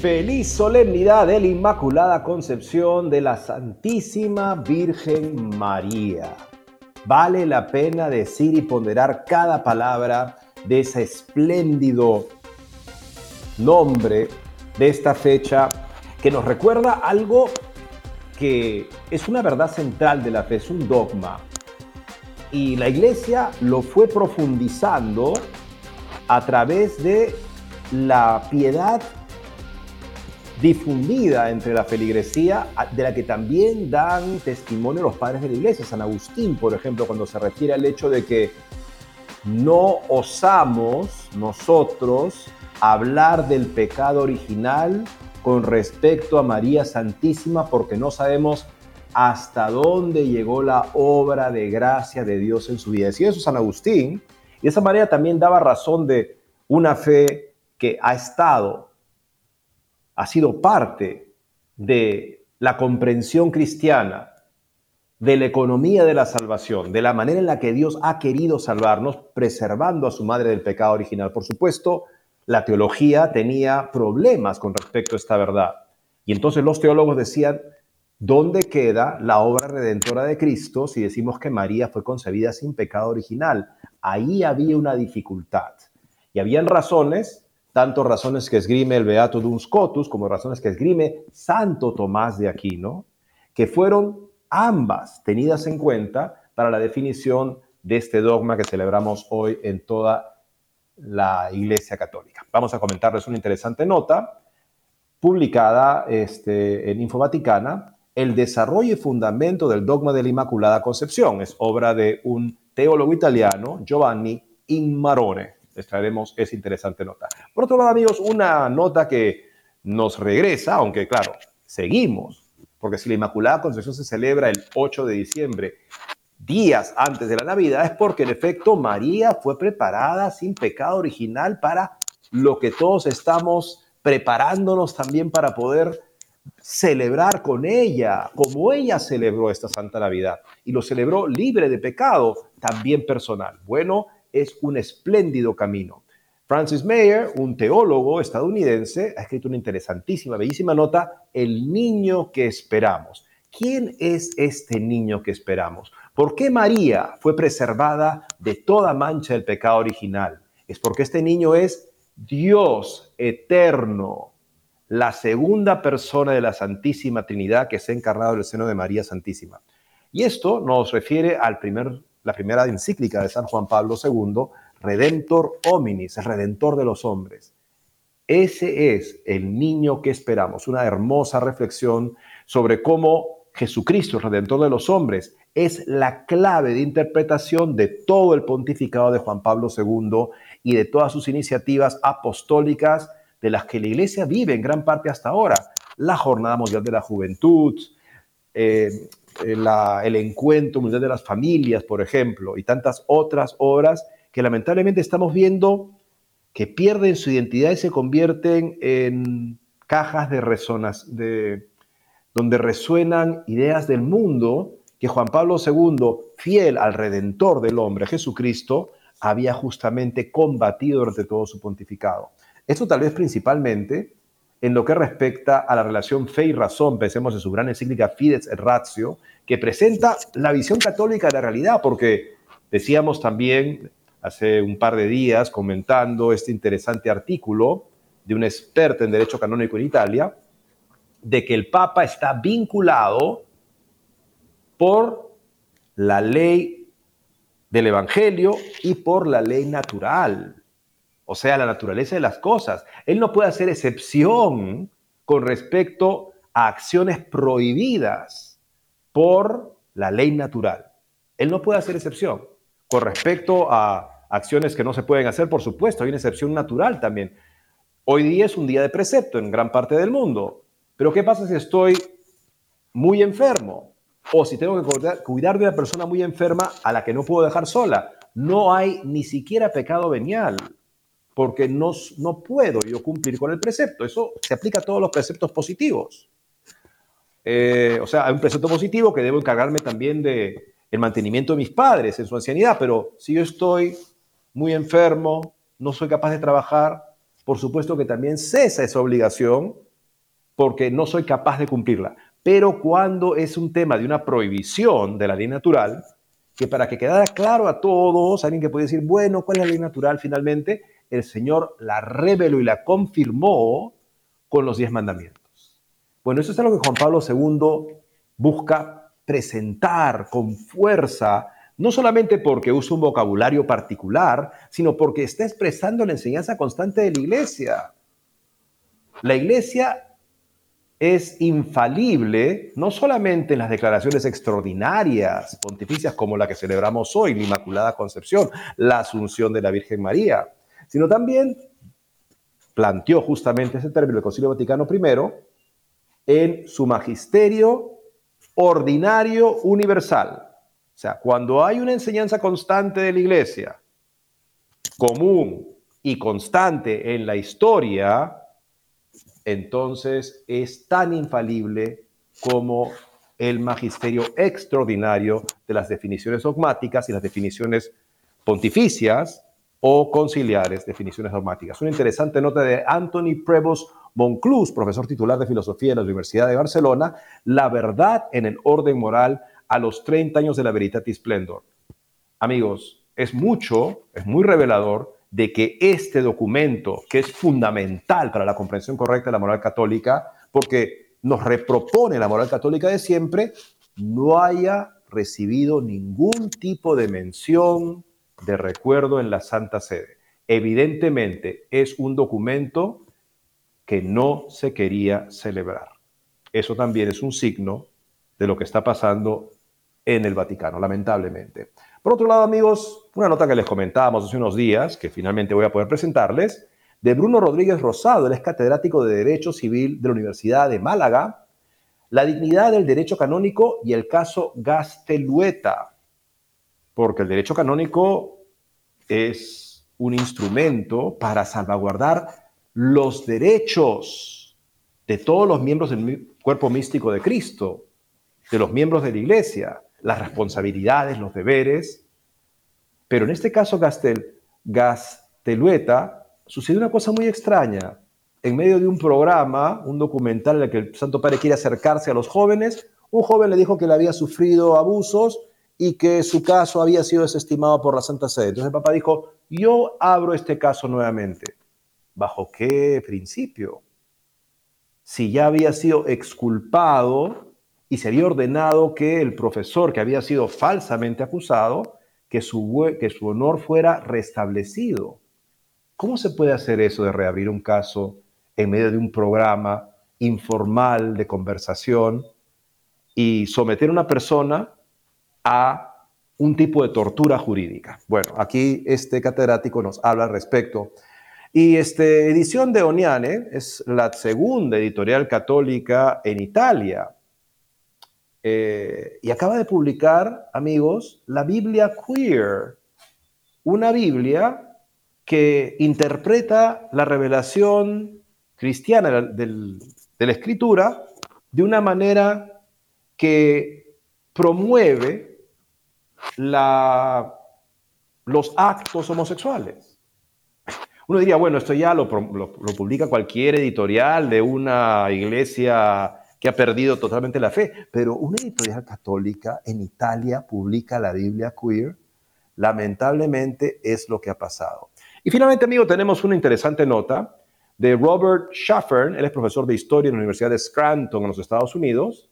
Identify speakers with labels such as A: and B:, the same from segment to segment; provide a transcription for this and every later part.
A: Feliz solemnidad de la Inmaculada Concepción de la Santísima Virgen María. Vale la pena decir y ponderar cada palabra de ese espléndido nombre de esta fecha que nos recuerda algo que es una verdad central de la fe, es un dogma. Y la iglesia lo fue profundizando a través de la piedad difundida entre la feligresía, de la que también dan testimonio los padres de la iglesia. San Agustín, por ejemplo, cuando se refiere al hecho de que no osamos nosotros hablar del pecado original con respecto a María Santísima porque no sabemos hasta dónde llegó la obra de gracia de Dios en su vida. Decía eso San Agustín, y de esa manera también daba razón de una fe que ha estado, ha sido parte de la comprensión cristiana, de la economía de la salvación, de la manera en la que Dios ha querido salvarnos, preservando a su madre del pecado original. Por supuesto, la teología tenía problemas con respecto a esta verdad. Y entonces los teólogos decían, ¿dónde queda la obra redentora de Cristo si decimos que María fue concebida sin pecado original? Ahí había una dificultad. Y habían razones, tanto razones que esgrime el Beato Duns Scotus como razones que esgrime Santo Tomás de Aquino, que fueron ambas tenidas en cuenta para la definición de este dogma que celebramos hoy en toda la Iglesia Católica. Vamos a comentarles una interesante nota publicada este, en Info Vaticana, El desarrollo y fundamento del dogma de la Inmaculada Concepción. Es obra de un teólogo italiano, Giovanni Inmarone. Les traeremos esa interesante nota. Por otro lado, amigos, una nota que nos regresa, aunque claro, seguimos, porque si la Inmaculada Concepción se celebra el 8 de diciembre días antes de la Navidad es porque en efecto María fue preparada sin pecado original para lo que todos estamos preparándonos también para poder celebrar con ella, como ella celebró esta Santa Navidad y lo celebró libre de pecado, también personal. Bueno, es un espléndido camino. Francis Mayer, un teólogo estadounidense, ha escrito una interesantísima, bellísima nota, El niño que esperamos. ¿Quién es este niño que esperamos? ¿Por qué María fue preservada de toda mancha del pecado original? Es porque este niño es Dios eterno, la segunda persona de la Santísima Trinidad que se ha encarnado en el seno de María Santísima. Y esto nos refiere a la primera encíclica de San Juan Pablo II, Redentor hominis, el redentor de los hombres. Ese es el niño que esperamos, una hermosa reflexión sobre cómo Jesucristo, el redentor de los hombres, es la clave de interpretación de todo el pontificado de Juan Pablo II y de todas sus iniciativas apostólicas de las que la Iglesia vive en gran parte hasta ahora. La Jornada Mundial de la Juventud, eh, el Encuentro Mundial de las Familias, por ejemplo, y tantas otras obras que lamentablemente estamos viendo que pierden su identidad y se convierten en cajas de resonas, de, donde resuenan ideas del mundo que Juan Pablo II, fiel al Redentor del hombre, Jesucristo, había justamente combatido durante todo su pontificado. Esto tal vez principalmente en lo que respecta a la relación fe y razón, pensemos en su gran encíclica Fides et Ratio, que presenta la visión católica de la realidad, porque decíamos también hace un par de días comentando este interesante artículo de un experto en derecho canónico en Italia, de que el Papa está vinculado por la ley del Evangelio y por la ley natural, o sea, la naturaleza de las cosas. Él no puede hacer excepción con respecto a acciones prohibidas por la ley natural. Él no puede hacer excepción. Con respecto a acciones que no se pueden hacer, por supuesto, hay una excepción natural también. Hoy día es un día de precepto en gran parte del mundo. Pero ¿qué pasa si estoy muy enfermo? O si tengo que cuidar de una persona muy enferma a la que no puedo dejar sola. No hay ni siquiera pecado venial, porque no, no puedo yo cumplir con el precepto. Eso se aplica a todos los preceptos positivos. Eh, o sea, hay un precepto positivo que debo encargarme también de mantenimiento de mis padres en su ancianidad, pero si yo estoy muy enfermo, no soy capaz de trabajar, por supuesto que también cesa esa obligación porque no soy capaz de cumplirla. Pero cuando es un tema de una prohibición de la ley natural, que para que quedara claro a todos, alguien que puede decir, bueno, ¿cuál es la ley natural finalmente? El Señor la reveló y la confirmó con los diez mandamientos. Bueno, eso es algo que Juan Pablo II busca presentar con fuerza no solamente porque usa un vocabulario particular, sino porque está expresando la enseñanza constante de la iglesia. La iglesia es infalible no solamente en las declaraciones extraordinarias, pontificias como la que celebramos hoy, la Inmaculada Concepción, la Asunción de la Virgen María, sino también planteó justamente ese término el Concilio Vaticano I en su magisterio ordinario universal. O sea, cuando hay una enseñanza constante de la iglesia, común y constante en la historia, entonces es tan infalible como el magisterio extraordinario de las definiciones dogmáticas y las definiciones pontificias o conciliares, definiciones dogmáticas. Una interesante nota de Anthony Prevost Monclús, profesor titular de filosofía en la Universidad de Barcelona, La verdad en el orden moral a los 30 años de la Veritatis Splendor. Amigos, es mucho, es muy revelador de que este documento, que es fundamental para la comprensión correcta de la moral católica, porque nos repropone la moral católica de siempre, no haya recibido ningún tipo de mención, de recuerdo en la Santa Sede. Evidentemente es un documento que no se quería celebrar. Eso también es un signo de lo que está pasando en el Vaticano, lamentablemente. Por otro lado, amigos, una nota que les comentábamos hace unos días, que finalmente voy a poder presentarles, de Bruno Rodríguez Rosado, él es catedrático de Derecho Civil de la Universidad de Málaga, la dignidad del derecho canónico y el caso Gastelueta, porque el derecho canónico es un instrumento para salvaguardar los derechos de todos los miembros del cuerpo místico de Cristo, de los miembros de la Iglesia las responsabilidades, los deberes. Pero en este caso Gastel, Gastelueta, sucedió una cosa muy extraña. En medio de un programa, un documental en el que el Santo Padre quiere acercarse a los jóvenes, un joven le dijo que le había sufrido abusos y que su caso había sido desestimado por la Santa Sede. Entonces el Papa dijo, yo abro este caso nuevamente. ¿Bajo qué principio? Si ya había sido exculpado y se había ordenado que el profesor que había sido falsamente acusado, que su, que su honor fuera restablecido. ¿Cómo se puede hacer eso de reabrir un caso en medio de un programa informal de conversación y someter a una persona a un tipo de tortura jurídica? Bueno, aquí este catedrático nos habla al respecto. Y este edición de Oniane es la segunda editorial católica en Italia eh, y acaba de publicar, amigos, la Biblia Queer, una Biblia que interpreta la revelación cristiana de la escritura de una manera que promueve los actos homosexuales. Uno diría, bueno, esto ya lo, publica cualquier editorial de una iglesia que ha perdido totalmente la fe. Pero una editorial católica en Italia publica la Biblia queer. Lamentablemente es lo que ha pasado. Y finalmente, amigo, tenemos una interesante nota de Robert Schaffern, él es profesor de historia en la Universidad de Scranton en los Estados Unidos.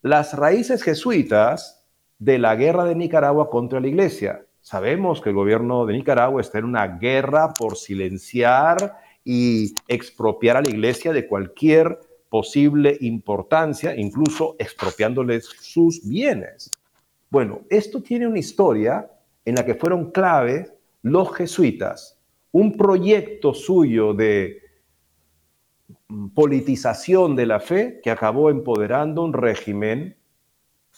A: las raíces jesuitas de la guerra de Nicaragua contra la iglesia. Sabemos que el gobierno de Nicaragua está en una guerra por silenciar y expropiar a la iglesia de cualquier posible importancia, incluso expropiándoles sus bienes. Bueno, esto tiene una historia en la que fueron clave los jesuitas, un proyecto suyo de politización de la fe que acabó empoderando un régimen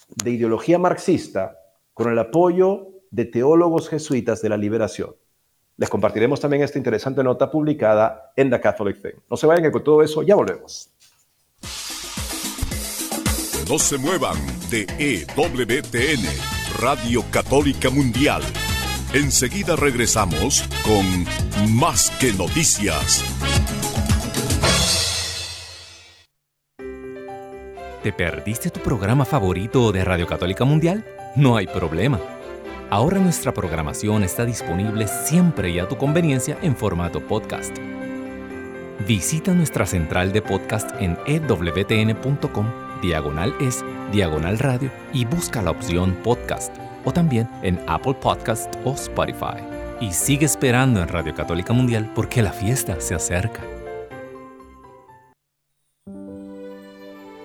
A: de ideología marxista con el apoyo de teólogos jesuitas de la liberación. Les compartiremos también esta interesante nota publicada en The Catholic Thing. No se vayan que con todo eso ya volvemos.
B: No se muevan de EWTN, Radio Católica Mundial. Enseguida regresamos con Más que Noticias.
C: ¿Te perdiste tu programa favorito de Radio Católica Mundial? No hay problema. Ahora nuestra programación está disponible siempre y a tu conveniencia en formato podcast. Visita nuestra central de podcast en ewtn.com, diagonal es, diagonal radio y busca la opción podcast o también en Apple Podcast o Spotify. Y sigue esperando en Radio Católica Mundial porque la fiesta se acerca.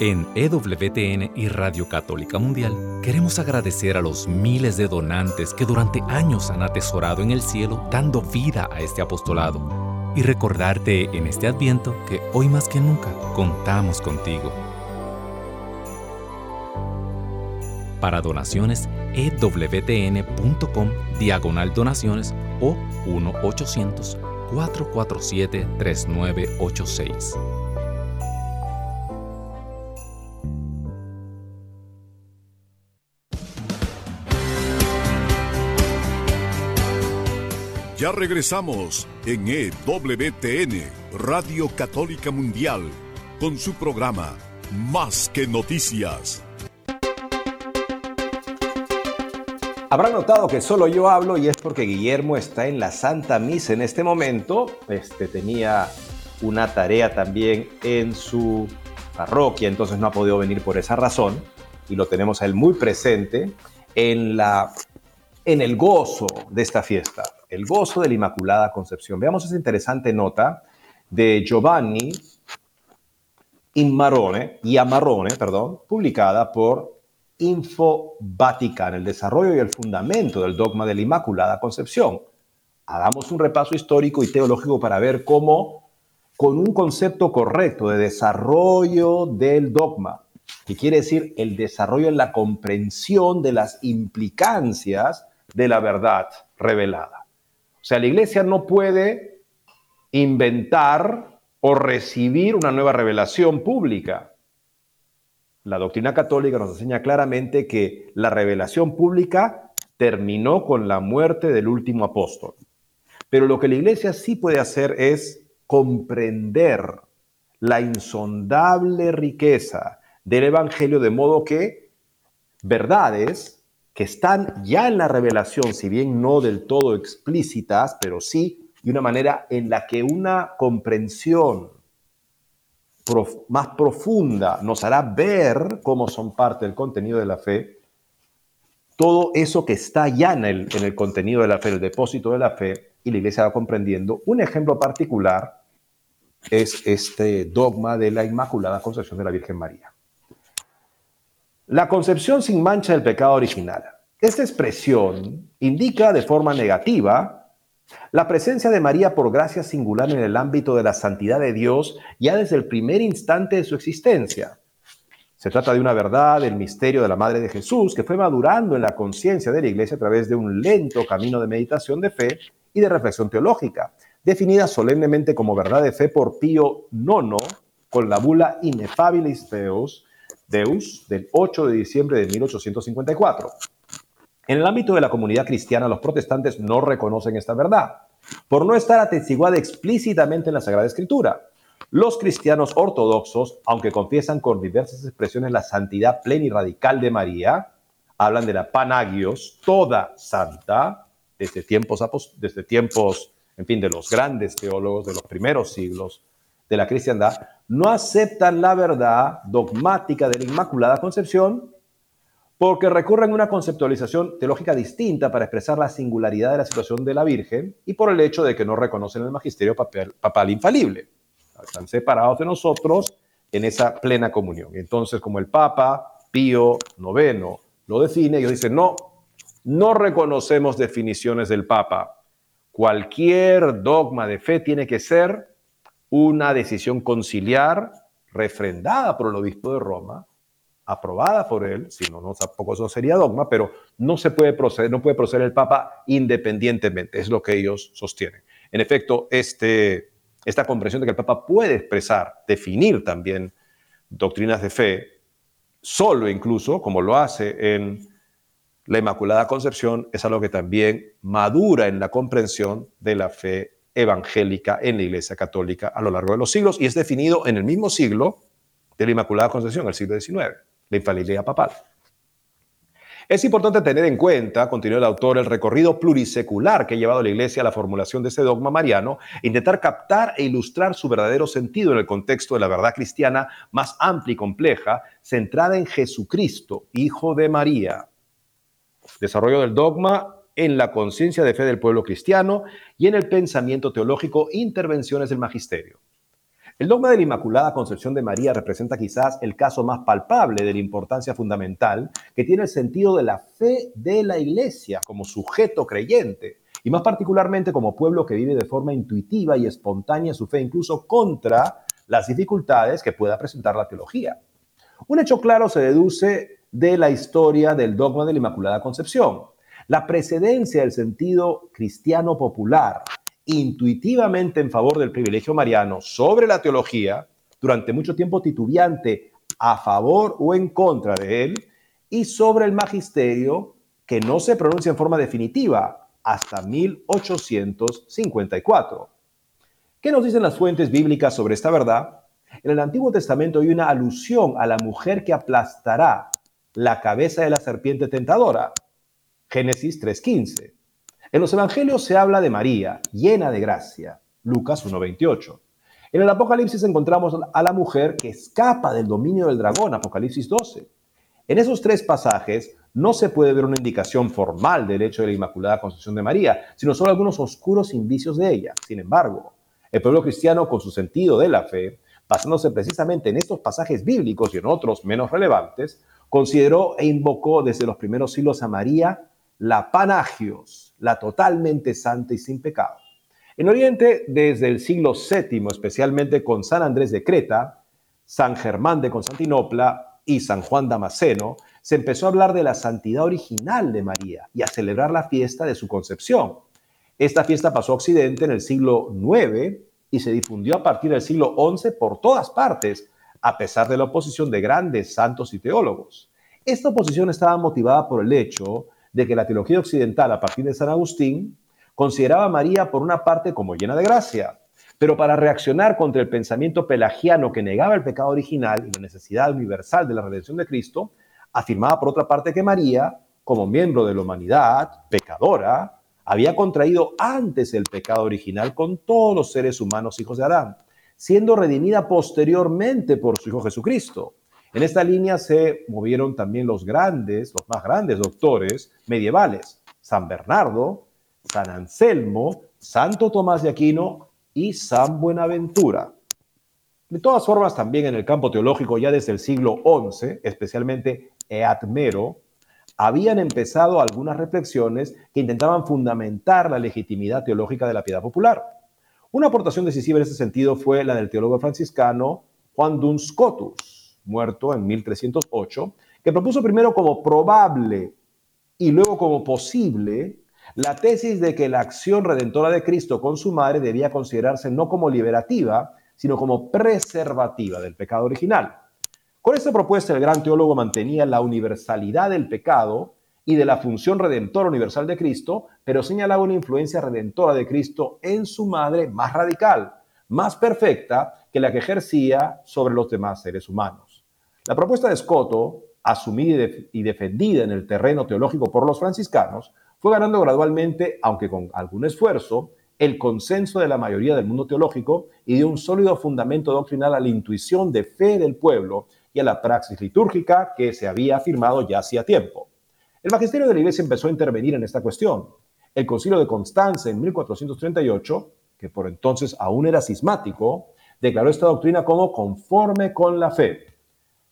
C: En EWTN y Radio Católica Mundial queremos agradecer a los miles de donantes que durante años han atesorado en el cielo dando vida a este apostolado y recordarte en este adviento que hoy más que nunca contamos contigo. Para donaciones, ewtn.com diagonal donaciones o 1-800-447-3986.
B: Ya regresamos en EWTN, Radio Católica Mundial, con su programa Más que Noticias.
A: Habrán notado que solo yo hablo y es porque Guillermo está en la Santa Misa en este momento. Este tenía una tarea también en su parroquia, entonces no ha podido venir por esa razón y lo tenemos a él muy presente en la en el gozo de esta fiesta el gozo de la Inmaculada Concepción. Veamos esa interesante nota de Giovanni Immarone, Iamarrone, perdón, publicada por Info el desarrollo y el fundamento del dogma de la Inmaculada Concepción. Hagamos un repaso histórico y teológico para ver cómo, con un concepto correcto de desarrollo del dogma, que quiere decir el desarrollo en la comprensión de las implicancias de la verdad revelada. O sea, la iglesia no puede inventar o recibir una nueva revelación pública. La doctrina católica nos enseña claramente que la revelación pública terminó con la muerte del último apóstol. Pero lo que la iglesia sí puede hacer es comprender la insondable riqueza del Evangelio de modo que verdades que están ya en la revelación, si bien no del todo explícitas, pero sí de una manera en la que una comprensión más profunda nos hará ver cómo son parte del contenido de la fe, todo eso que está ya en el, en el contenido de la fe, el depósito de la fe, y la iglesia va comprendiendo. Un ejemplo particular es este dogma de la Inmaculada Concepción de la Virgen María. La concepción sin mancha del pecado original. Esta expresión indica de forma negativa la presencia de María por gracia singular en el ámbito de la santidad de Dios ya desde el primer instante de su existencia. Se trata de una verdad, el misterio de la Madre de Jesús, que fue madurando en la conciencia de la Iglesia a través de un lento camino de meditación de fe y de reflexión teológica, definida solemnemente como verdad de fe por Pío IX con la bula Ineffabilis Deus Deus del 8 de diciembre de 1854. En el ámbito de la comunidad cristiana, los protestantes no reconocen esta verdad, por no estar atestiguada explícitamente en la Sagrada Escritura. Los cristianos ortodoxos, aunque confiesan con diversas expresiones la santidad plena y radical de María, hablan de la Panagios, toda santa, desde tiempos, desde tiempos, en fin, de los grandes teólogos de los primeros siglos de la cristiandad, no aceptan la verdad dogmática de la Inmaculada Concepción porque recurren a una conceptualización teológica distinta para expresar la singularidad de la situación de la Virgen y por el hecho de que no reconocen el magisterio papal, infalible. Están separados de nosotros en esa plena comunión. Entonces, como el Papa Pío IX lo define, ellos dicen, no, no reconocemos definiciones del Papa. Cualquier dogma de fe tiene que ser una decisión conciliar refrendada por el obispo de Roma aprobada por él, si no, no tampoco eso sería dogma, pero no se puede proceder, no puede proceder el Papa independientemente, es lo que ellos sostienen. En efecto, este, esta comprensión de que el Papa puede expresar, definir también doctrinas de fe, solo incluso, como lo hace en la Inmaculada Concepción, es algo que también madura en la comprensión de la fe evangélica en la Iglesia Católica a lo largo de los siglos y es definido en el mismo siglo de la Inmaculada Concepción, el siglo XIX la infalibilidad papal. Es importante tener en cuenta, continuó el autor, el recorrido plurisecular que ha llevado la Iglesia a la formulación de ese dogma mariano, intentar captar e ilustrar su verdadero sentido en el contexto de la verdad cristiana más amplia y compleja, centrada en Jesucristo, Hijo de María. Desarrollo del dogma en la conciencia de fe del pueblo cristiano y en el pensamiento teológico, intervenciones del magisterio. El dogma de la Inmaculada Concepción de María representa quizás el caso más palpable de la importancia fundamental que tiene el sentido de la fe de la Iglesia como sujeto creyente y más particularmente como pueblo que vive de forma intuitiva y espontánea su fe incluso contra las dificultades que pueda presentar la teología. Un hecho claro se deduce de la historia del dogma de la Inmaculada Concepción. La precedencia del sentido cristiano popular intuitivamente en favor del privilegio mariano sobre la teología, durante mucho tiempo titubeante a favor o en contra de él, y sobre el magisterio que no se pronuncia en forma definitiva hasta 1854. ¿Qué nos dicen las fuentes bíblicas sobre esta verdad? En el Antiguo Testamento hay una alusión a la mujer que aplastará la cabeza de la serpiente tentadora. Génesis 3.15. En los evangelios se habla de María, llena de gracia, Lucas 1.28. En el Apocalipsis encontramos a la mujer que escapa del dominio del dragón, Apocalipsis 12. En esos tres pasajes no se puede ver una indicación formal del hecho de la Inmaculada Concepción de María, sino solo algunos oscuros indicios de ella. Sin embargo, el pueblo cristiano, con su sentido de la fe, basándose precisamente en estos pasajes bíblicos y en otros menos relevantes, consideró e invocó desde los primeros siglos a María la Panagios, la totalmente santa y sin pecado. En Oriente, desde el siglo VII, especialmente con San Andrés de Creta, San Germán de Constantinopla y San Juan Damasceno, se empezó a hablar de la santidad original de María y a celebrar la fiesta de su concepción. Esta fiesta pasó a Occidente en el siglo IX y se difundió a partir del siglo XI por todas partes, a pesar de la oposición de grandes santos y teólogos. Esta oposición estaba motivada por el hecho de que la teología occidental, a partir de San Agustín, consideraba a María por una parte como llena de gracia, pero para reaccionar contra el pensamiento pelagiano que negaba el pecado original y la necesidad universal de la redención de Cristo, afirmaba por otra parte que María, como miembro de la humanidad, pecadora, había contraído antes el pecado original con todos los seres humanos hijos de Adán, siendo redimida posteriormente por su Hijo Jesucristo. En esta línea se movieron también los grandes, los más grandes doctores medievales, San Bernardo, San Anselmo, Santo Tomás de Aquino y San Buenaventura. De todas formas, también en el campo teológico, ya desde el siglo XI, especialmente Eatmero, habían empezado algunas reflexiones que intentaban fundamentar la legitimidad teológica de la piedad popular. Una aportación decisiva en ese sentido fue la del teólogo franciscano Juan Duns Scotus, muerto en 1308, que propuso primero como probable y luego como posible la tesis de que la acción redentora de Cristo con su madre debía considerarse no como liberativa, sino como preservativa del pecado original. Con esta propuesta el gran teólogo mantenía la universalidad del pecado y de la función redentora universal de Cristo, pero señalaba una influencia redentora de Cristo en su madre más radical, más perfecta que la que ejercía sobre los demás seres humanos. La propuesta de Scotto, asumida y defendida en el terreno teológico por los franciscanos, fue ganando gradualmente, aunque con algún esfuerzo, el consenso de la mayoría del mundo teológico y dio un sólido fundamento doctrinal a la intuición de fe del pueblo y a la praxis litúrgica que se había afirmado ya hacía tiempo. El magisterio de la Iglesia empezó a intervenir en esta cuestión. El concilio de Constanza en 1438, que por entonces aún era cismático, declaró esta doctrina como conforme con la fe.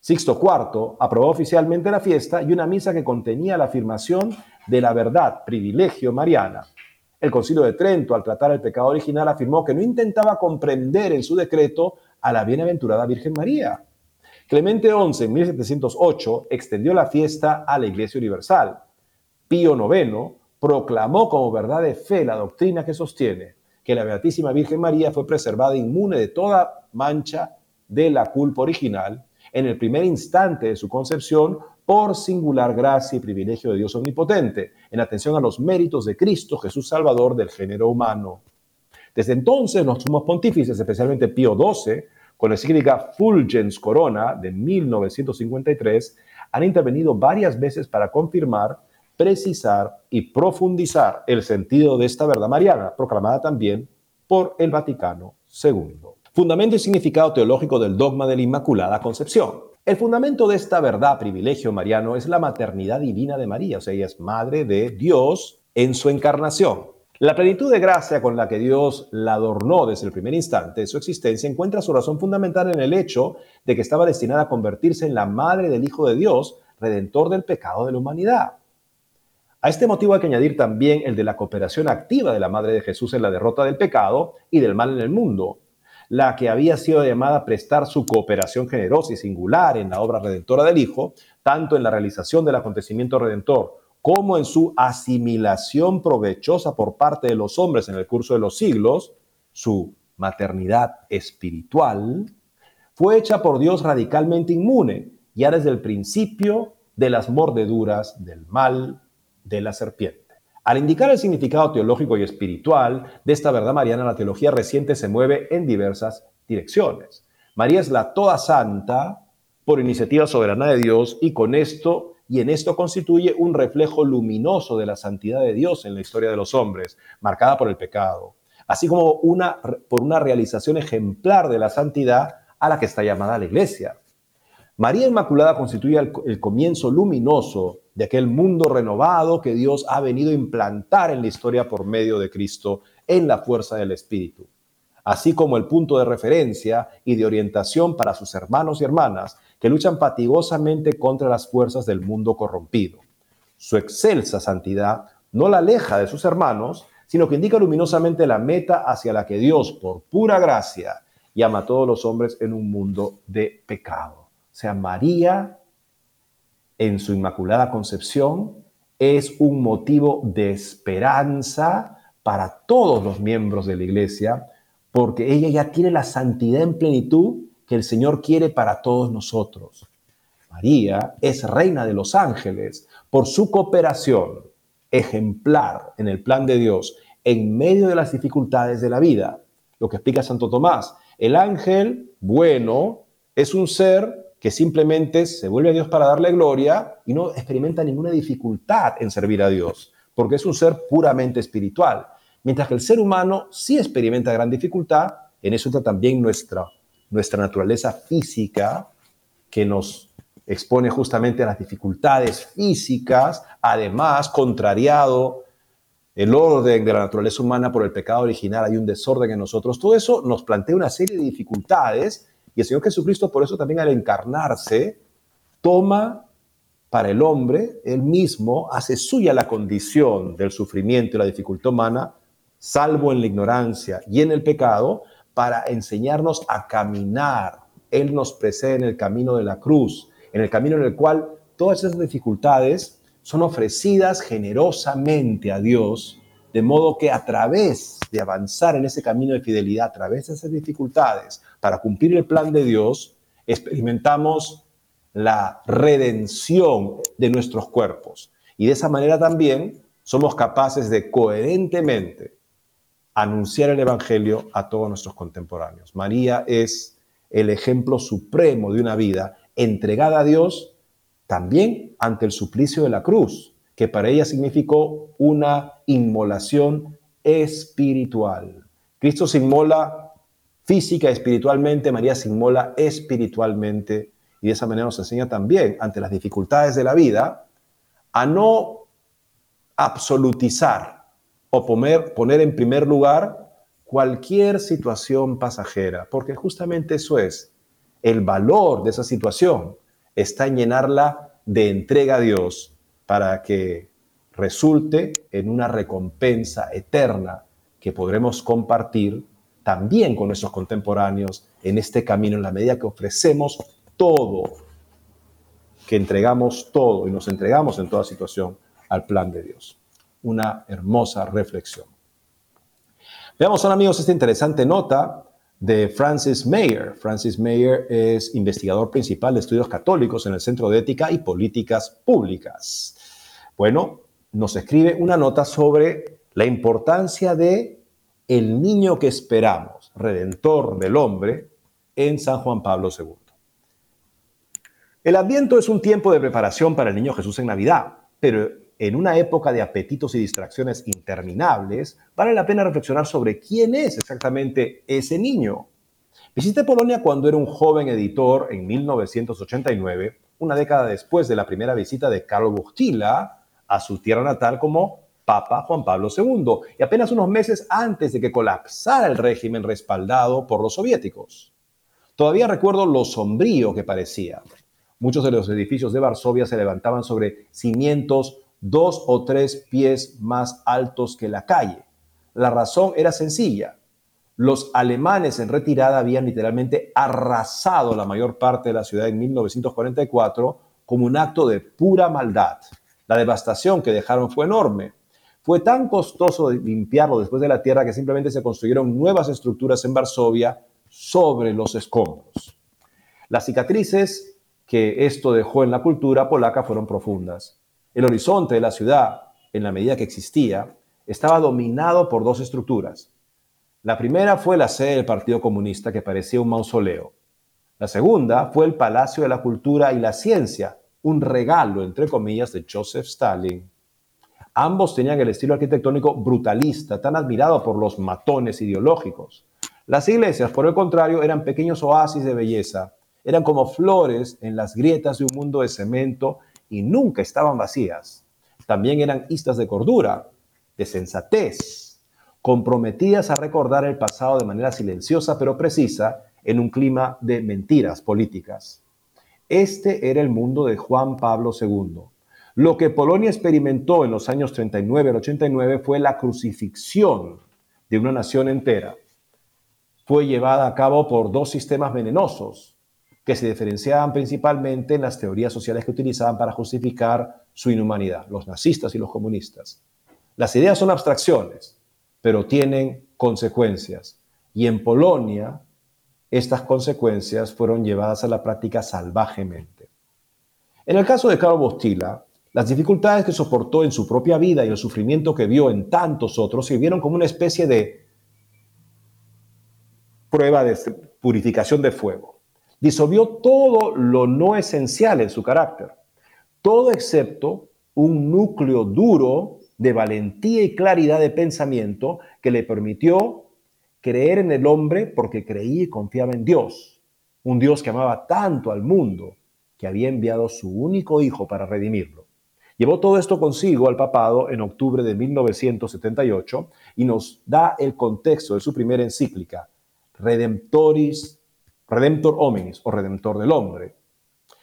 A: Sixto IV aprobó oficialmente la fiesta y una misa que contenía la afirmación de la verdad, privilegio mariana. El concilio de Trento, al tratar el pecado original, afirmó que no intentaba comprender en su decreto a la bienaventurada Virgen María, Clemente XI en 1708 extendió la fiesta a la Iglesia Universal. Pío IX proclamó como verdad de fe la doctrina que sostiene que la Beatísima Virgen María fue preservada inmune de toda mancha de la culpa original en el primer instante de su concepción por singular gracia y privilegio de Dios Omnipotente, en atención a los méritos de Cristo Jesús Salvador del género humano. Desde entonces, los sumos pontífices, especialmente Pío XII, con la encíclica Fulgens Corona de 1953, han intervenido varias veces para confirmar, precisar y profundizar el sentido de esta verdad mariana, proclamada también por el Vaticano II. Fundamento y significado teológico del dogma de la Inmaculada Concepción. El fundamento de esta verdad, privilegio mariano, es la maternidad divina de María, o sea, ella es madre de Dios en su encarnación. La plenitud de gracia con la que Dios la adornó desde el primer instante de su existencia encuentra su razón fundamental en el hecho de que estaba destinada a convertirse en la madre del Hijo de Dios, redentor del pecado de la humanidad. A este motivo hay que añadir también el de la cooperación activa de la Madre de Jesús en la derrota del pecado y del mal en el mundo, la que había sido llamada a prestar su cooperación generosa y singular en la obra redentora del Hijo, tanto en la realización del acontecimiento redentor como en su asimilación provechosa por parte de los hombres en el curso de los siglos, su maternidad espiritual, fue hecha por Dios radicalmente inmune, ya desde el principio de las mordeduras del mal de la serpiente. Al indicar el significado teológico y espiritual de esta verdad mariana, la teología reciente se mueve en diversas direcciones. María es la toda santa por iniciativa soberana de Dios y con esto y en esto constituye un reflejo luminoso de la santidad de Dios en la historia de los hombres, marcada por el pecado, así como una, por una realización ejemplar de la santidad a la que está llamada la Iglesia. María Inmaculada constituye el, el comienzo luminoso de aquel mundo renovado que Dios ha venido a implantar en la historia por medio de Cristo en la fuerza del Espíritu, así como el punto de referencia y de orientación para sus hermanos y hermanas que luchan fatigosamente contra las fuerzas del mundo corrompido. Su excelsa santidad no la aleja de sus hermanos, sino que indica luminosamente la meta hacia la que Dios, por pura gracia, llama a todos los hombres en un mundo de pecado. O sea, María, en su inmaculada concepción, es un motivo de esperanza para todos los miembros de la iglesia, porque ella ya tiene la santidad en plenitud que el Señor quiere para todos nosotros. María es reina de los ángeles por su cooperación ejemplar en el plan de Dios en medio de las dificultades de la vida. Lo que explica Santo Tomás, el ángel bueno es un ser que simplemente se vuelve a Dios para darle gloria y no experimenta ninguna dificultad en servir a Dios, porque es un ser puramente espiritual. Mientras que el ser humano sí experimenta gran dificultad, en eso está también nuestra nuestra naturaleza física que nos expone justamente a las dificultades físicas, además, contrariado el orden de la naturaleza humana por el pecado original, hay un desorden en nosotros, todo eso nos plantea una serie de dificultades y el Señor Jesucristo por eso también al encarnarse toma para el hombre, él mismo hace suya la condición del sufrimiento y la dificultad humana, salvo en la ignorancia y en el pecado, para enseñarnos a caminar. Él nos precede en el camino de la cruz, en el camino en el cual todas esas dificultades son ofrecidas generosamente a Dios, de modo que a través de avanzar en ese camino de fidelidad, a través de esas dificultades, para cumplir el plan de Dios, experimentamos la redención de nuestros cuerpos. Y de esa manera también somos capaces de coherentemente anunciar el Evangelio a todos nuestros contemporáneos. María es el ejemplo supremo de una vida entregada a Dios también ante el suplicio de la cruz, que para ella significó una inmolación espiritual. Cristo se inmola física, espiritualmente, María se inmola espiritualmente y de esa manera nos enseña también ante las dificultades de la vida a no absolutizar o poner, poner en primer lugar cualquier situación pasajera, porque justamente eso es, el valor de esa situación está en llenarla de entrega a Dios para que resulte en una recompensa eterna que podremos compartir también con nuestros contemporáneos en este camino, en la medida que ofrecemos todo, que entregamos todo y nos entregamos en toda situación al plan de Dios una hermosa reflexión. Veamos ahora, amigos, esta interesante nota de Francis Mayer. Francis Mayer es investigador principal de estudios católicos en el Centro de Ética y Políticas Públicas. Bueno, nos escribe una nota sobre la importancia de el niño que esperamos, redentor del hombre, en San Juan Pablo II. El Adviento es un tiempo de preparación para el niño Jesús en Navidad, pero en una época de apetitos y distracciones interminables, vale la pena reflexionar sobre quién es exactamente ese niño. Visité Polonia cuando era un joven editor en 1989, una década después de la primera visita de Karol Wojtyla a su tierra natal como Papa Juan Pablo II, y apenas unos meses antes de que colapsara el régimen respaldado por los soviéticos. Todavía recuerdo lo sombrío que parecía. Muchos de los edificios de Varsovia se levantaban sobre cimientos dos o tres pies más altos que la calle. La razón era sencilla. Los alemanes en retirada habían literalmente arrasado la mayor parte de la ciudad en 1944 como un acto de pura maldad. La devastación que dejaron fue enorme. Fue tan costoso limpiarlo después de la tierra que simplemente se construyeron nuevas estructuras en Varsovia sobre los escombros. Las cicatrices que esto dejó en la cultura polaca fueron profundas. El horizonte de la ciudad, en la medida que existía, estaba dominado por dos estructuras. La primera fue la sede del Partido Comunista, que parecía un mausoleo. La segunda fue el Palacio de la Cultura y la Ciencia, un regalo, entre comillas, de Joseph Stalin. Ambos tenían el estilo arquitectónico brutalista, tan admirado por los matones ideológicos. Las iglesias, por el contrario, eran pequeños oasis de belleza, eran como flores en las grietas de un mundo de cemento y nunca estaban vacías. También eran islas de cordura, de sensatez, comprometidas a recordar el pasado de manera silenciosa pero precisa en un clima de mentiras políticas. Este era el mundo de Juan Pablo II. Lo que Polonia experimentó en los años 39 al 89 fue la crucifixión de una nación entera. Fue llevada a cabo por dos sistemas venenosos, que se diferenciaban principalmente en las teorías sociales que utilizaban para justificar su inhumanidad, los nazistas y los comunistas. Las ideas son abstracciones, pero tienen consecuencias. Y en Polonia, estas consecuencias fueron llevadas a la práctica salvajemente. En el caso de Karol Bostila, las dificultades que soportó en su propia vida y el sufrimiento que vio en tantos otros sirvieron como una especie de prueba de purificación de fuego disolvió todo lo no esencial en su carácter, todo excepto un núcleo duro de valentía y claridad de pensamiento que le permitió creer en el hombre porque creía y confiaba en Dios, un Dios que amaba tanto al mundo que había enviado su único hijo para redimirlo. Llevó todo esto consigo al papado en octubre de 1978 y nos da el contexto de su primera encíclica, Redemptoris Redemptor hominis o redentor del hombre.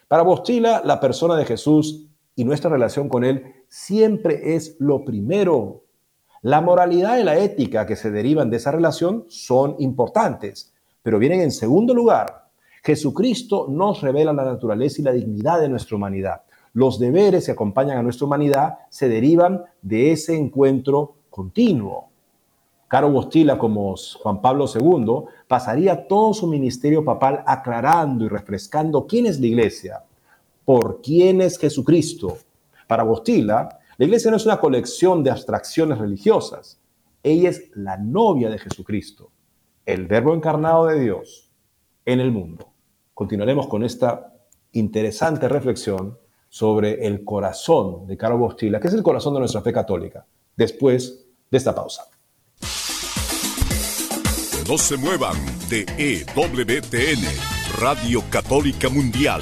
A: Para Bostila, la persona de Jesús y nuestra relación con Él siempre es lo primero. La moralidad y la ética que se derivan de esa relación son importantes, pero vienen en segundo lugar. Jesucristo nos revela la naturaleza y la dignidad de nuestra humanidad. Los deberes que acompañan a nuestra humanidad se derivan de ese encuentro continuo. Caro Bostila, como Juan Pablo II, pasaría todo su ministerio papal aclarando y refrescando quién es la iglesia, por quién es Jesucristo. Para Bostila, La iglesia no es una colección de abstracciones religiosas. Ella es la novia de Jesucristo, el verbo encarnado de Dios en el mundo. Continuaremos con esta interesante reflexión sobre el corazón de Carlos Bostila, que es el corazón de nuestra fe católica, después de esta pausa.
B: No se muevan de EWTN, Radio Católica Mundial.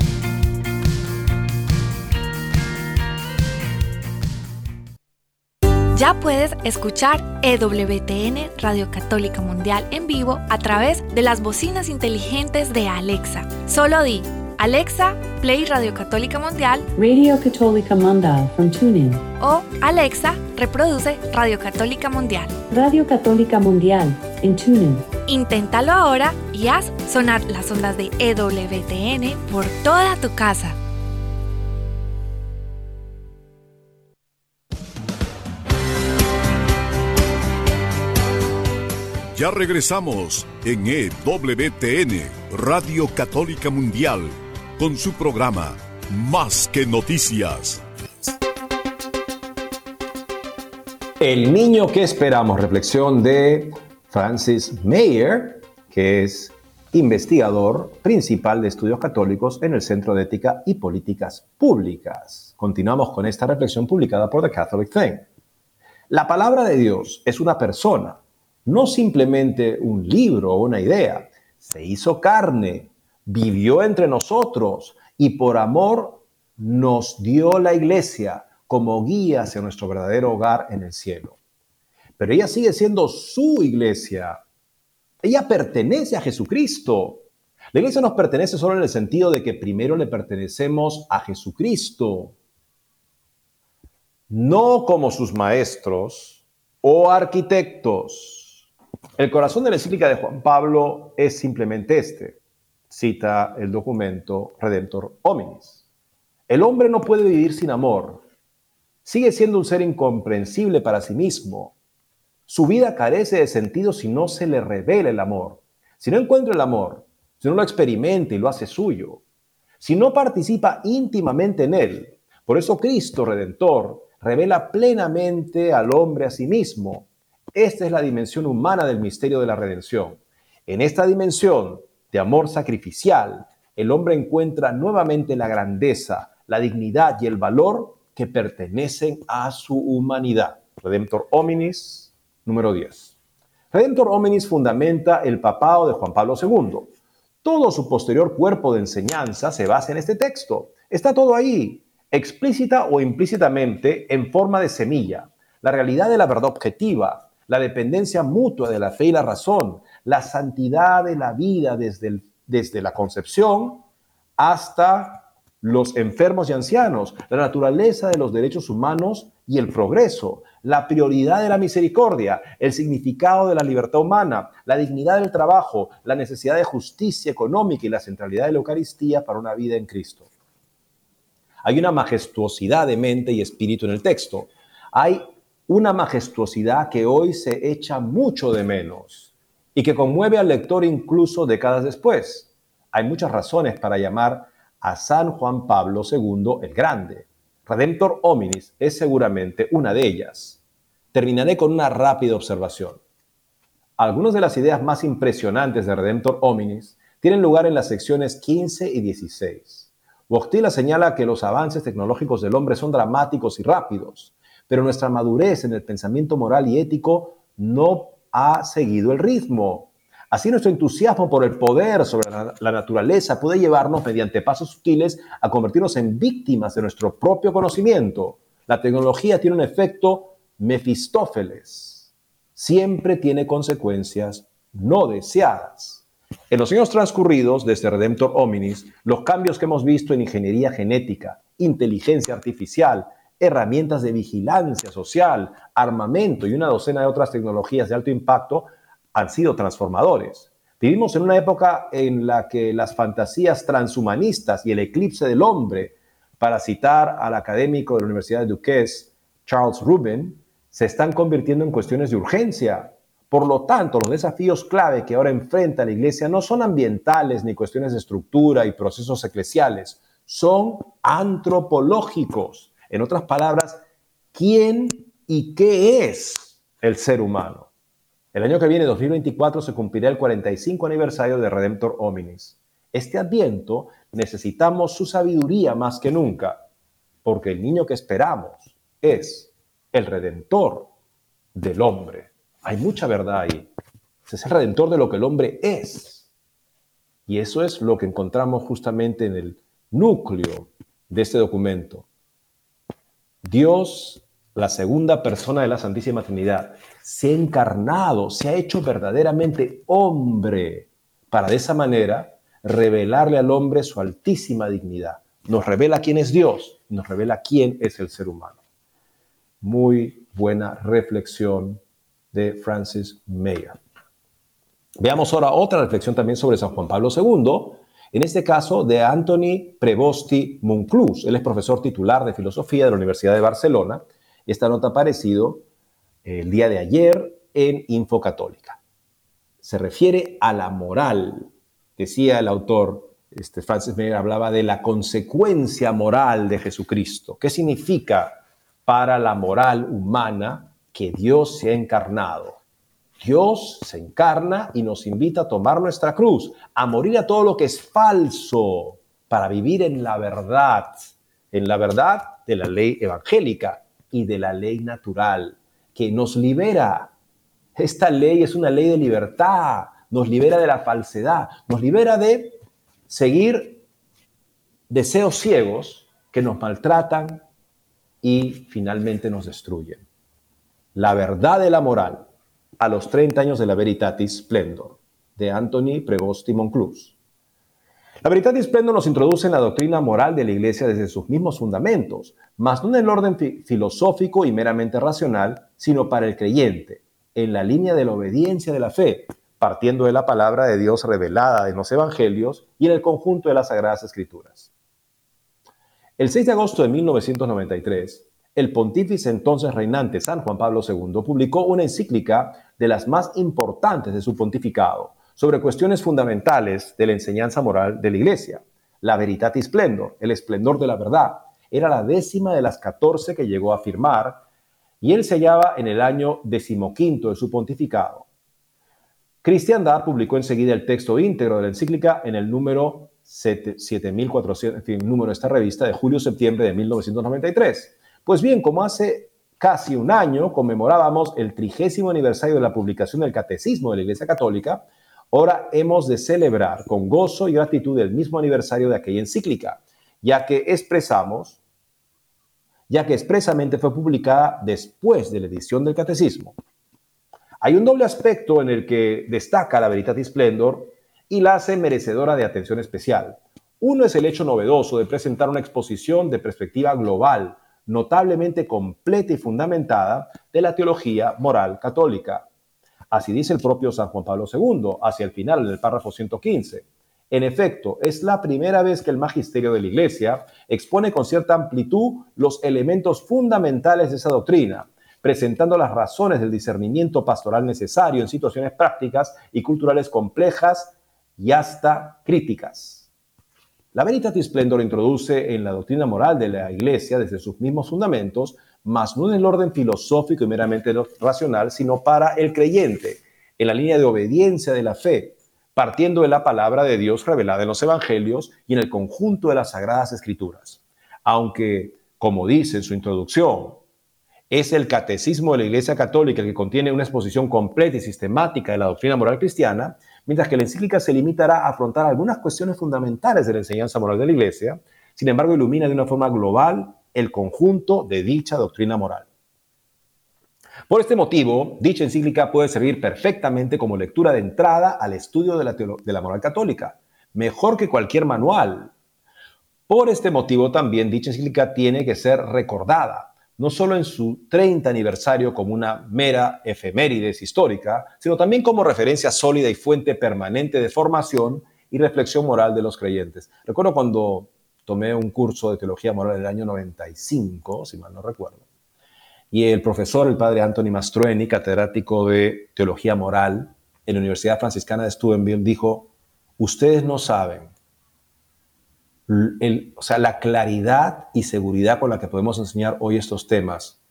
D: Ya puedes escuchar EWTN Radio Católica Mundial en vivo a través de las bocinas inteligentes de Alexa. Solo di, Alexa, play Radio Católica Mundial.
E: Radio Católica Mundial from TuneIn.
D: O Alexa, reproduce Radio Católica Mundial.
E: Radio Católica Mundial en TuneIn.
D: Inténtalo ahora y haz sonar las ondas de EWTN por toda tu casa.
B: Ya regresamos en EWTN, Radio Católica Mundial, con su programa Más que Noticias.
A: El niño que esperamos, reflexión de Francis Mayer, que es investigador principal de estudios católicos en el Centro de Ética y Políticas Públicas. Continuamos con esta reflexión publicada por The Catholic Thing. La palabra de Dios es una persona no simplemente un libro o una idea, se hizo carne, vivió entre nosotros y por amor nos dio la iglesia como guía hacia nuestro verdadero hogar en el cielo. Pero ella sigue siendo su iglesia. Ella pertenece a Jesucristo. La iglesia nos pertenece solo en el sentido de que primero le pertenecemos a Jesucristo, no como sus maestros o arquitectos el corazón de la encíclica de Juan Pablo es simplemente este. Cita el documento Redemptor Hominis. El hombre no puede vivir sin amor. Sigue siendo un ser incomprensible para sí mismo. Su vida carece de sentido si no se le revela el amor. Si no encuentra el amor, si no lo experimenta y lo hace suyo, si no participa íntimamente en él. Por eso Cristo Redentor revela plenamente al hombre a sí mismo esta es la dimensión humana del misterio de la redención. En esta dimensión de amor sacrificial, el hombre encuentra nuevamente la grandeza, la dignidad y el valor que pertenecen a su humanidad. Redemptor Hominis, número 10. Redemptor Hominis fundamenta el papado de Juan Pablo II. Todo su posterior cuerpo de enseñanza se basa en este texto. Está todo ahí, explícita o implícitamente, en forma de semilla. La realidad de la verdad objetiva, la dependencia mutua de la fe y la razón, la santidad de la vida desde, desde la concepción hasta los enfermos y ancianos, la naturaleza de los derechos humanos y el progreso, la prioridad de la misericordia, el significado de la libertad humana, la dignidad del trabajo, la necesidad de justicia económica y la centralidad de la Eucaristía para una vida en Cristo. Hay una majestuosidad de mente y espíritu en el texto. Hay una majestuosidad que hoy se echa mucho de menos y que conmueve al lector incluso décadas después. Hay muchas razones para llamar a San Juan Pablo II el Grande. Redemptor Hominis es seguramente una de ellas. Terminaré con una rápida observación. Algunas de las ideas más impresionantes de Redemptor Hominis tienen lugar en las secciones 15 y 16. Bostila señala que los avances tecnológicos del hombre son dramáticos y rápidos, pero nuestra madurez en el pensamiento moral y ético no ha seguido el ritmo. Así nuestro entusiasmo por el poder sobre la naturaleza puede llevarnos mediante pasos sutiles a convertirnos en víctimas de nuestro propio conocimiento. La tecnología tiene un efecto Mefistófeles. Siempre tiene consecuencias no deseadas. En los años transcurridos desde Redemptor Hominis, los cambios que hemos visto en ingeniería genética, inteligencia artificial, herramientas de vigilancia social, armamento y una docena de otras tecnologías de alto impacto han sido transformadores. Vivimos en una época en la que las fantasías transhumanistas y el eclipse del hombre, para citar al académico de la Universidad de Duquesne, Charles Rubin, se están convirtiendo en cuestiones de urgencia. Por lo tanto, los desafíos clave que ahora enfrenta la Iglesia no son ambientales ni cuestiones de estructura y procesos eclesiales, son antropológicos. En otras palabras, ¿quién y qué es el ser humano? El año que viene, 2024, se cumplirá el 45 aniversario de Redemptor Hominis. Este adviento necesitamos su sabiduría más que nunca, porque el niño que esperamos es el redentor del hombre. Hay mucha verdad ahí. Es el redentor de lo que el hombre es. Y eso es lo que encontramos justamente en el núcleo de este documento. Dios, la segunda persona de la Santísima Trinidad, se ha encarnado, se ha hecho verdaderamente hombre para de esa manera revelarle al hombre su altísima dignidad. Nos revela quién es Dios, nos revela quién es el ser humano. Muy buena reflexión de Francis Mayer. Veamos ahora otra reflexión también sobre San Juan Pablo II, en este caso de Anthony Prebosti Monclús. Él es profesor titular de filosofía de la Universidad de Barcelona. Esta nota ha aparecido el día de ayer en Info Católica. Se refiere a la moral. Decía el autor, este Francis Meyer hablaba de la consecuencia moral de Jesucristo. ¿Qué significa para la moral humana que Dios se ha encarnado? Dios se encarna y nos invita a tomar nuestra cruz, a morir a todo lo que es falso, para vivir en la verdad, en la verdad de la ley evangélica y de la ley natural que nos libera. Esta ley es una ley de libertad, nos libera de la falsedad, nos libera de seguir deseos ciegos que nos maltratan y finalmente nos destruyen. La verdad de la moral a los 30 años de la Veritatis Splendor, de Anthony Prevosti Monclús. La Veritatis Splendor nos introduce en la doctrina moral de la Iglesia desde sus mismos fundamentos, mas no en el orden filosófico y meramente racional, sino para el creyente, en la línea de la obediencia de la fe, partiendo de la palabra de Dios revelada en los evangelios y en el conjunto de las sagradas escrituras. El 6 de agosto de 1993, el pontífice entonces reinante San Juan Pablo II publicó una encíclica de las más importantes de su pontificado sobre cuestiones fundamentales de la enseñanza moral de la Iglesia, la Veritatis Splendor, el esplendor de la verdad. Era la décima de las catorce que llegó a firmar y él se hallaba en el año decimoquinto de su pontificado. Cristian Dar publicó enseguida el texto íntegro de la encíclica en el número 7400, en fin, número de esta revista de julio-septiembre de 1993. Pues bien, como hace casi un año conmemorábamos el trigésimo aniversario de la publicación del Catecismo de la Iglesia Católica, ahora hemos de celebrar con gozo y gratitud el mismo aniversario de aquella encíclica, ya que expresamos ya que expresamente fue publicada después de la edición del Catecismo. Hay un doble aspecto en el que destaca la Veritatis Splendor y la hace merecedora de atención especial. Uno es el hecho novedoso de presentar una exposición de perspectiva global, notablemente completa y fundamentada, de la teología moral católica. Así dice el propio San Juan Pablo II, hacia el final del párrafo 115. En efecto, es la primera vez que el magisterio de la Iglesia expone con cierta amplitud los elementos fundamentales de esa doctrina, presentando las razones del discernimiento pastoral necesario en situaciones prácticas y culturales complejas y hasta críticas. La Veritatis Splendor introduce en la doctrina moral de la Iglesia desde sus mismos fundamentos, más no en el orden filosófico y meramente racional, sino para el creyente, en la línea de obediencia de la fe, partiendo de la palabra de Dios revelada en los evangelios y en el conjunto de las sagradas escrituras. Aunque, como dice en su introducción, es el catecismo de la Iglesia Católica el que contiene una exposición completa y sistemática de la doctrina moral cristiana, mientras que la encíclica se limitará a afrontar algunas cuestiones fundamentales de la enseñanza moral de la Iglesia, sin embargo ilumina de una forma global el conjunto de dicha doctrina moral. Por este motivo, dicha encíclica puede servir perfectamente como lectura de entrada al estudio de la, moral católica, mejor que cualquier manual. Por este motivo también dicha encíclica tiene que ser recordada, no solo en su 30 aniversario como una mera efemérides histórica, sino también como referencia sólida y fuente permanente de formación y reflexión moral de los creyentes. Recuerdo cuando tomé un curso de teología moral en el año 95, si mal no recuerdo, y el profesor, el padre Anthony Mastroeni, catedrático de teología moral en la Universidad Franciscana de Steubenville, dijo, ustedes no saben o sea, la claridad y seguridad con la que podemos enseñar hoy estos temas,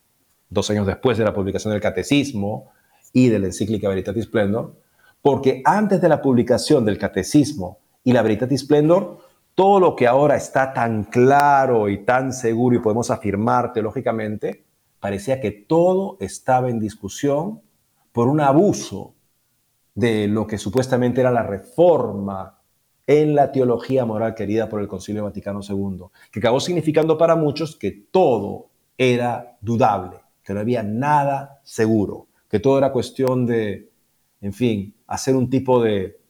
A: dos años después de la publicación del Catecismo y de la encíclica Veritatis Splendor, porque antes de la publicación del Catecismo y la Veritatis Splendor, todo lo que ahora está tan claro y tan seguro y podemos afirmar teológicamente, parecía que todo estaba en discusión por un abuso de lo que supuestamente era la reforma en la teología moral querida por el Concilio Vaticano II, que acabó significando para muchos que todo era dudable, que no había nada seguro, que todo era cuestión de, en fin, hacer un tipo de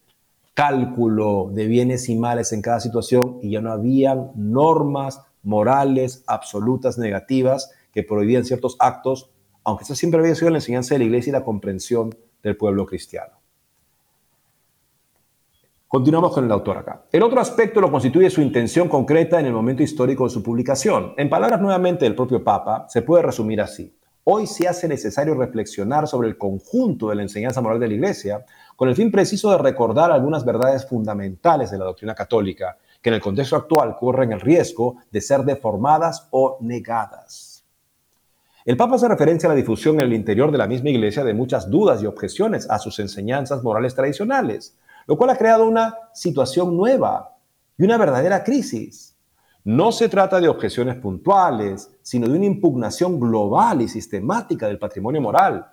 A: cálculo de bienes y males en cada situación y ya no habían normas morales absolutas negativas que prohibían ciertos actos, aunque eso siempre había sido la enseñanza de la iglesia y la comprensión del pueblo cristiano. Continuamos con el autor acá. El otro aspecto lo constituye su intención concreta en el momento histórico de su publicación. En palabras nuevamente del propio Papa, se puede resumir así. Hoy se hace necesario reflexionar sobre el conjunto de la enseñanza moral de la Iglesia con el fin preciso de recordar algunas verdades fundamentales de la doctrina católica que en el contexto actual corren el riesgo de ser deformadas o negadas. El Papa hace referencia a la difusión en el interior de la misma Iglesia de muchas dudas y objeciones a sus enseñanzas morales tradicionales, lo cual ha creado una situación nueva y una verdadera crisis. No se trata de objeciones puntuales, sino de una impugnación global y sistemática del patrimonio moral.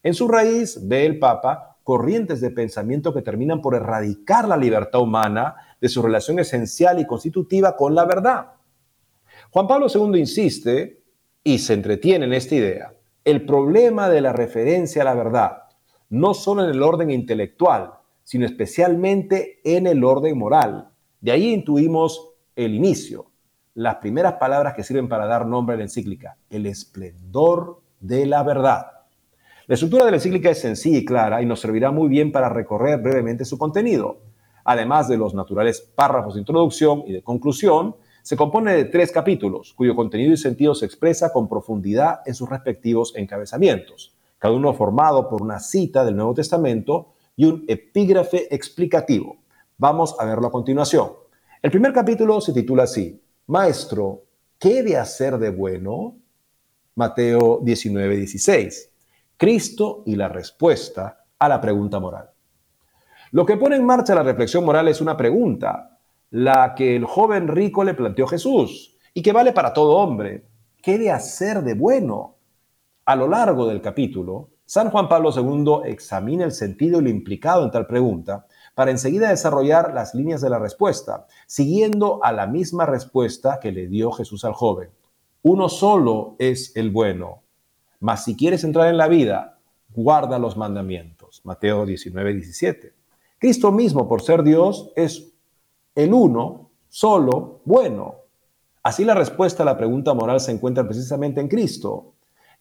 A: En su raíz ve el Papa corrientes de pensamiento que terminan por erradicar la libertad humana de su relación esencial y constitutiva con la verdad. Juan Pablo II insiste y se entretiene en esta idea. El problema de la referencia a la verdad, no solo en el orden intelectual, sino especialmente en el orden moral. De ahí intuimos el inicio, las primeras palabras que sirven para dar nombre a la encíclica, el esplendor de la verdad. La estructura de la encíclica es sencilla y clara y nos servirá muy bien para recorrer brevemente su contenido. Además de los naturales párrafos de introducción y de conclusión, se compone de tres capítulos, cuyo contenido y sentido se expresa con profundidad en sus respectivos encabezamientos, cada uno formado por una cita del Nuevo Testamento y un epígrafe explicativo. Vamos a verlo a continuación. El primer capítulo se titula así, Maestro, ¿qué de hacer de bueno? Mateo 19, 16. Cristo y la respuesta a la pregunta moral. Lo que pone en marcha la reflexión moral es una pregunta, la que el joven rico le planteó Jesús y que vale para todo hombre. ¿Qué de hacer de bueno? A lo largo del capítulo, San Juan Pablo II examina el sentido y lo implicado en tal pregunta para enseguida desarrollar las líneas de la respuesta, siguiendo a la misma respuesta que le dio Jesús al joven. Uno solo es el bueno, mas si quieres entrar en la vida, guarda los mandamientos. Mateo 19, 17. Cristo mismo, por ser Dios, es el uno, solo, bueno. Así la respuesta a la pregunta moral se encuentra precisamente en Cristo,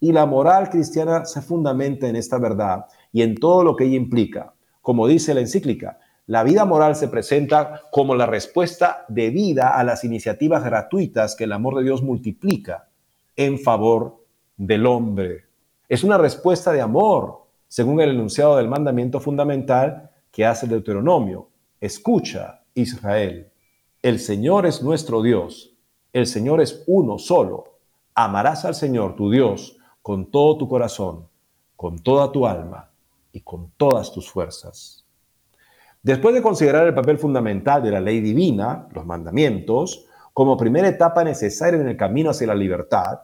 A: y la moral cristiana se fundamenta en esta verdad y en todo lo que ella implica. Como dice la encíclica, la vida moral se presenta como la respuesta debida a las iniciativas gratuitas que el amor de Dios multiplica en favor del hombre. Es una respuesta de amor, según el enunciado del mandamiento fundamental que hace el Deuteronomio. Escucha, Israel, el Señor es nuestro Dios, el Señor es uno solo. Amarás al Señor tu Dios con todo tu corazón, con toda tu alma y con todas tus fuerzas. Después de considerar el papel fundamental de la ley divina, los mandamientos, como primera etapa necesaria en el camino hacia la libertad,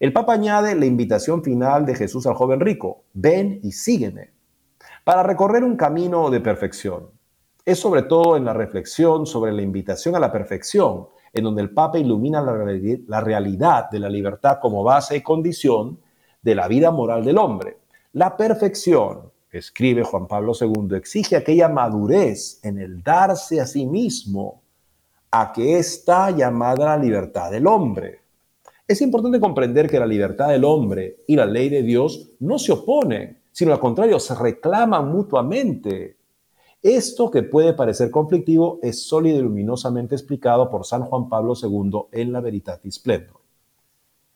A: el Papa añade la invitación final de Jesús al joven rico, ven y sígueme, para recorrer un camino de perfección. Es sobre todo en la reflexión sobre la invitación a la perfección en donde el Papa ilumina la, realidad de la libertad como base y condición de la vida moral del hombre. La perfección, escribe Juan Pablo II, exige aquella madurez en el darse a sí mismo, a que está llamada la libertad del hombre. Es importante comprender que la libertad del hombre y la ley de Dios no se oponen, sino al contrario, se reclaman mutuamente. Esto que puede parecer conflictivo es sólido y luminosamente explicado por San Juan Pablo II en la Veritatis Splendor.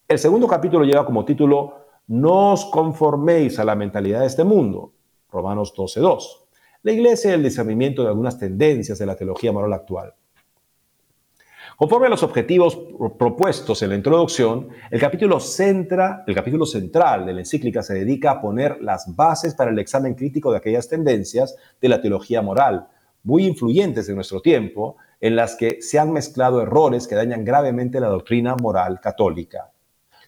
A: El segundo capítulo lleva como título No os conforméis a la mentalidad de este mundo, Romanos 12.2. La iglesia y el discernimiento de algunas tendencias de la teología moral actual. Conforme a los objetivos propuestos en la introducción, el capítulo, central de la encíclica se dedica a poner las bases para el examen crítico de aquellas tendencias de la teología moral, muy influyentes en nuestro tiempo, en las que se han mezclado errores que dañan gravemente la doctrina moral católica.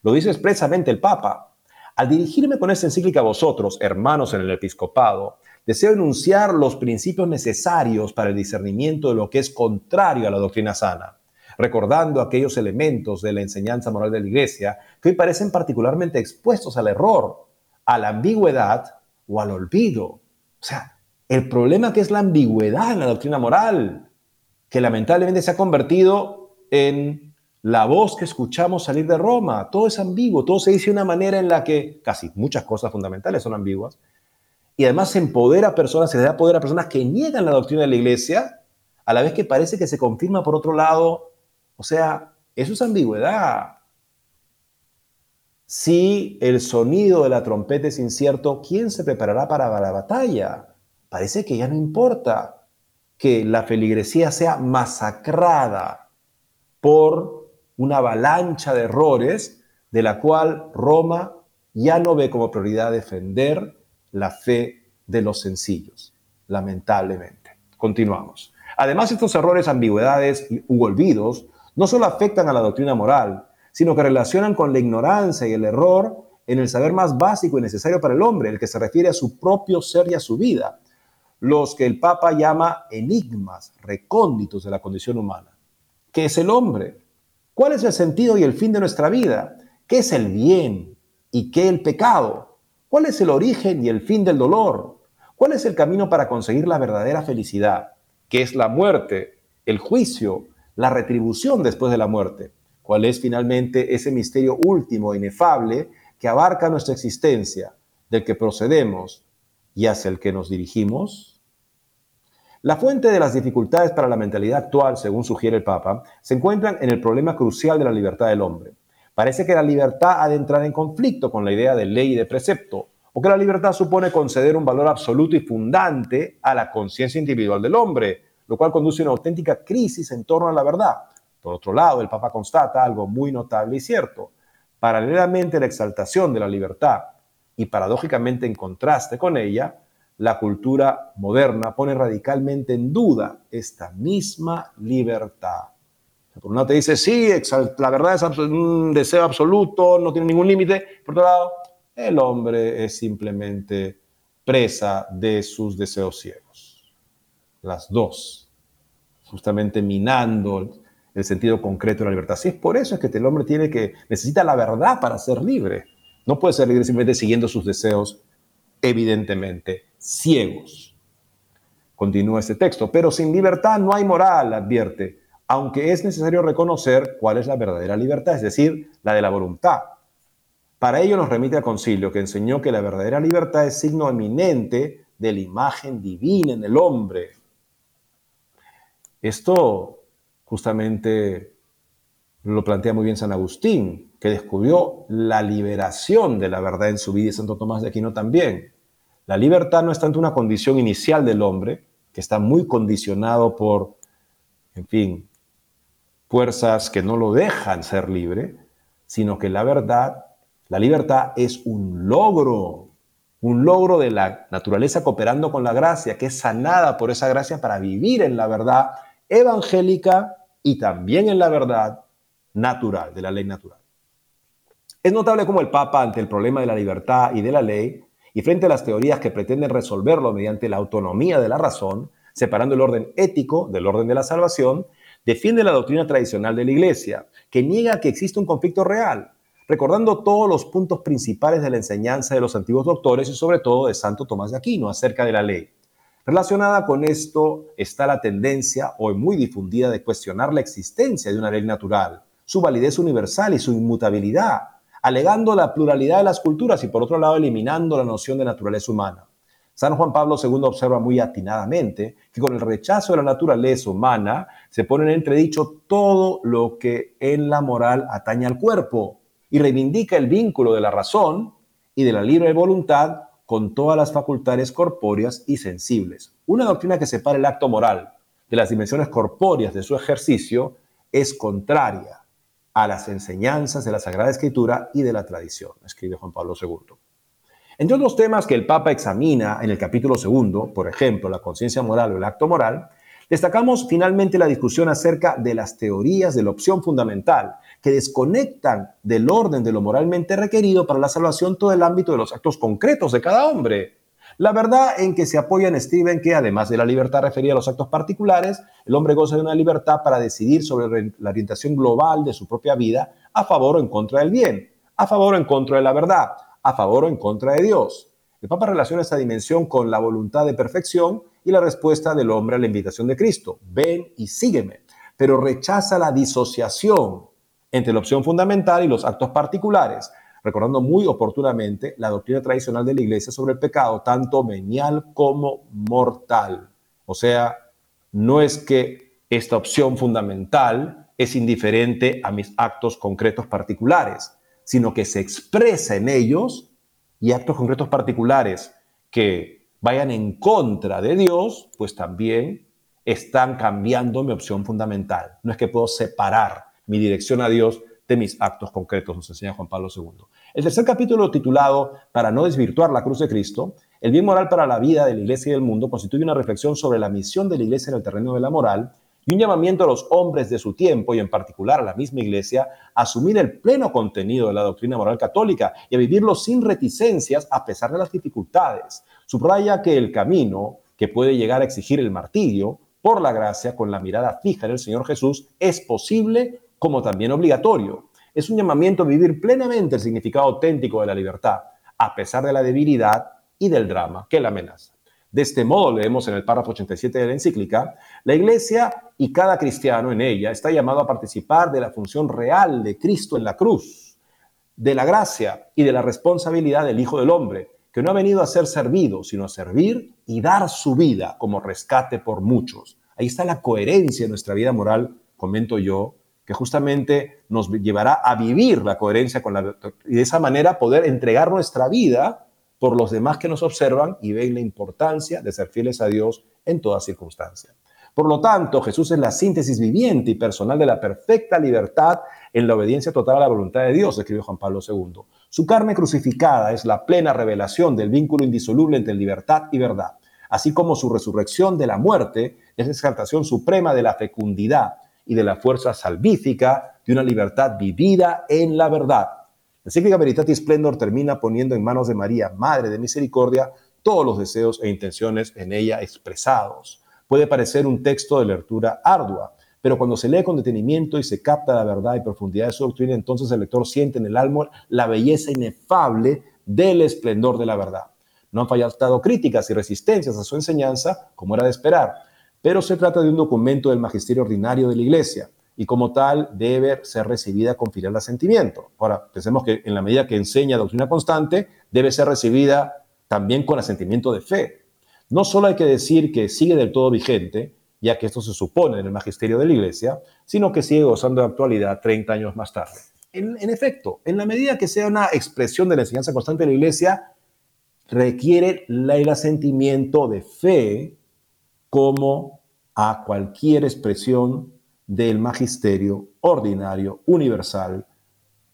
A: Lo dice expresamente el Papa. Al dirigirme con esta encíclica a vosotros, hermanos en el episcopado, deseo enunciar los principios necesarios para el discernimiento de lo que es contrario a la doctrina sana recordando aquellos elementos de la enseñanza moral de la Iglesia que hoy parecen particularmente expuestos al error, a la ambigüedad o al olvido. O sea, el problema que es la ambigüedad en la doctrina moral, que lamentablemente se ha convertido en la voz que escuchamos salir de Roma. Todo es ambiguo, todo se dice de una manera en la que casi muchas cosas fundamentales son ambiguas. Y además se empodera a personas, se le da poder a personas que niegan la doctrina de la iglesia, a la vez que parece que se confirma por otro lado o sea, eso es ambigüedad. Si el sonido de la trompeta es incierto, ¿quién se preparará para la batalla? Parece que ya no importa que la feligresía sea masacrada por una avalancha de errores de la cual Roma ya no ve como prioridad defender la fe de los sencillos, lamentablemente. Continuamos. Además, estos errores, ambigüedades u olvidos no solo afectan a la doctrina moral, sino que relacionan con la ignorancia y el error en el saber más básico y necesario para el hombre, el que se refiere a su propio ser y a su vida, los que el Papa llama enigmas recónditos de la condición humana. ¿Qué es el hombre? ¿Cuál es el sentido y el fin de nuestra vida? ¿Qué es el bien y qué el pecado? ¿Cuál es el origen y el fin del dolor? ¿Cuál es el camino para conseguir la verdadera felicidad? ¿Qué es la muerte, el juicio, la retribución después de la muerte. ¿Cuál es finalmente ese misterio último, inefable, que abarca nuestra existencia, del que procedemos y hacia el que nos dirigimos? La fuente de las dificultades para la mentalidad actual, según sugiere el Papa, se encuentran en el problema crucial de la libertad del hombre. Parece que la libertad ha de entrar en conflicto con la idea de ley y de precepto, o que la libertad supone conceder un valor absoluto y fundante a la conciencia individual del hombre, lo cual conduce a una auténtica crisis en torno a la verdad. Por otro lado, el Papa constata algo muy notable y cierto. Paralelamente a la exaltación de la libertad y paradójicamente en contraste con ella, la cultura moderna pone radicalmente en duda esta misma libertad. Por un lado te dice, sí, la verdad es un deseo absoluto, no tiene ningún límite. Por otro lado, el hombre es simplemente presa de sus deseos ciegos las dos, justamente minando el sentido concreto de la libertad. Si es por eso es que el hombre tiene que, necesita la verdad para ser libre. No puede ser libre simplemente siguiendo sus deseos evidentemente ciegos. Continúa este texto, pero sin libertad no hay moral, advierte, aunque es necesario reconocer cuál es la verdadera libertad, es decir, la de la voluntad. Para ello nos remite al concilio que enseñó que la verdadera libertad es signo eminente de la imagen divina en el hombre, esto justamente lo plantea muy bien San Agustín, que descubrió la liberación de la verdad en su vida y Santo Tomás de Aquino también. La libertad no es tanto una condición inicial del hombre, que está muy condicionado por, en fin, fuerzas que no lo dejan ser libre, sino que la verdad, la libertad es un logro, un logro de la naturaleza cooperando con la gracia, que es sanada por esa gracia para vivir en la verdad evangélica y también en la verdad natural, de la ley natural. Es notable cómo el Papa, ante el problema de la libertad y de la ley, y frente a las teorías que pretenden resolverlo mediante la autonomía de la razón, separando el orden ético del orden de la salvación, defiende la doctrina tradicional de la Iglesia, que niega que existe un conflicto real, recordando todos los puntos principales de la enseñanza de los antiguos doctores y sobre todo de Santo Tomás de Aquino acerca de la ley. Relacionada con esto está la tendencia, hoy muy difundida, de cuestionar la existencia de una ley natural, su validez universal y su inmutabilidad, alegando la pluralidad de las culturas y por otro lado eliminando la noción de naturaleza humana. San Juan Pablo II observa muy atinadamente que con el rechazo de la naturaleza humana se pone en entredicho todo lo que en la moral atañe al cuerpo y reivindica el vínculo de la razón y de la libre voluntad con todas las facultades corpóreas y sensibles. Una doctrina que separa el acto moral de las dimensiones corpóreas de su ejercicio es contraria a las enseñanzas de la Sagrada Escritura y de la tradición, escribe Juan Pablo II. Entre otros temas que el Papa examina en el capítulo segundo, por ejemplo, la conciencia moral o el acto moral, destacamos finalmente la discusión acerca de las teorías de la opción fundamental, que desconectan del orden de lo moralmente requerido para la salvación todo el ámbito de los actos concretos de cada hombre. La verdad en que se apoya en Steven que además de la libertad referida a los actos particulares, el hombre goza de una libertad para decidir sobre la orientación global de su propia vida a favor o en contra del bien, a favor o en contra de la verdad, a favor o en contra de Dios. El Papa relaciona esta dimensión con la voluntad de perfección y la respuesta del hombre a la invitación de Cristo, ven y sígueme, pero rechaza la disociación entre la opción fundamental y los actos particulares, recordando muy oportunamente la doctrina tradicional de la Iglesia sobre el pecado, tanto venial como mortal. O sea, no es que esta opción fundamental es indiferente a mis actos concretos particulares, sino que se expresa en ellos y actos concretos particulares que vayan en contra de Dios, pues también están cambiando mi opción fundamental. No es que puedo separar mi dirección a Dios de mis actos concretos, nos enseña Juan Pablo II. El tercer capítulo titulado Para no desvirtuar la cruz de Cristo, el bien moral para la vida de la iglesia y del mundo constituye una reflexión sobre la misión de la iglesia en el terreno de la moral y un llamamiento a los hombres de su tiempo y en particular a la misma iglesia a asumir el pleno contenido de la doctrina moral católica y a vivirlo sin reticencias a pesar de las dificultades. Subraya que el camino que puede llegar a exigir el martirio por la gracia con la mirada fija en el Señor Jesús es posible como también obligatorio. Es un llamamiento a vivir plenamente el significado auténtico de la libertad, a pesar de la debilidad y del drama que la amenaza. De este modo, leemos en el párrafo 87 de la encíclica, la Iglesia y cada cristiano en ella está llamado a participar de la función real de Cristo en la cruz, de la gracia y de la responsabilidad del Hijo del Hombre, que no ha venido a ser servido, sino a servir y dar su vida como rescate por muchos. Ahí está la coherencia de nuestra vida moral, comento yo, que justamente nos llevará a vivir la coherencia con la y de esa manera poder entregar nuestra vida por los demás que nos observan y ven la importancia de ser fieles a Dios en toda circunstancia. Por lo tanto, Jesús es la síntesis viviente y personal de la perfecta libertad en la obediencia total a la voluntad de Dios, escribió Juan Pablo II. Su carne crucificada es la plena revelación del vínculo indisoluble entre libertad y verdad, así como su resurrección de la muerte es la exaltación suprema de la fecundidad y de la fuerza salvífica de una libertad vivida en la verdad. La cíclica Veritatis Splendor termina poniendo en manos de María, Madre de Misericordia, todos los deseos e intenciones en ella expresados. Puede parecer un texto de lectura ardua, pero cuando se lee con detenimiento y se capta la verdad y profundidad de su doctrina, entonces el lector siente en el alma la belleza inefable del esplendor de la verdad. No han fallado críticas y resistencias a su enseñanza, como era de esperar, pero se trata de un documento del magisterio ordinario de la Iglesia y como tal debe ser recibida con filial asentimiento. Ahora, pensemos que en la medida que enseña doctrina constante, debe ser recibida también con asentimiento de fe. No solo hay que decir que sigue del todo vigente, ya que esto se supone en el magisterio de la Iglesia, sino que sigue gozando de actualidad 30 años más tarde. En efecto, en la medida que sea una expresión de la enseñanza constante de la Iglesia, requiere el asentimiento de fe como a cualquier expresión del magisterio ordinario universal,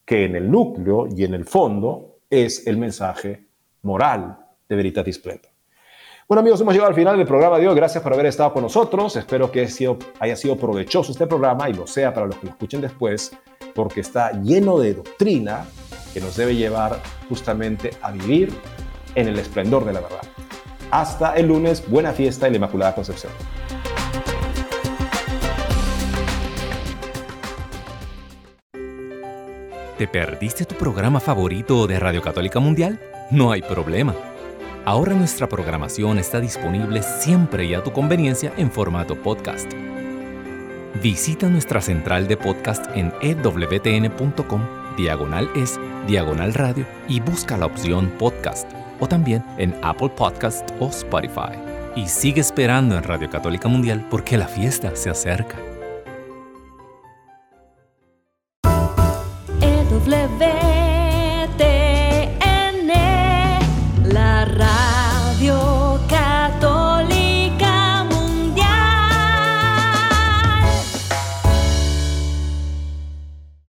A: que en el núcleo y en el fondo es el mensaje moral de Veritatis Plena. Bueno amigos, hemos llegado al final del programa de hoy. Gracias por haber estado con nosotros. Espero que haya sido provechoso este programa y lo sea para los que lo escuchen después, porque está lleno de doctrina que nos debe llevar justamente a vivir en el esplendor de la verdad. Hasta el lunes, buena fiesta en la Inmaculada Concepción.
C: ¿Te perdiste tu programa favorito de Radio Católica Mundial? No hay problema. Ahora nuestra programación está disponible siempre y a tu conveniencia en formato podcast. Visita nuestra central de podcast en ewtn.com, diagonal es, diagonal radio y busca la opción podcast o también en Apple Podcast o Spotify. Y sigue esperando en Radio Católica Mundial porque la fiesta se acerca.
F: EWTN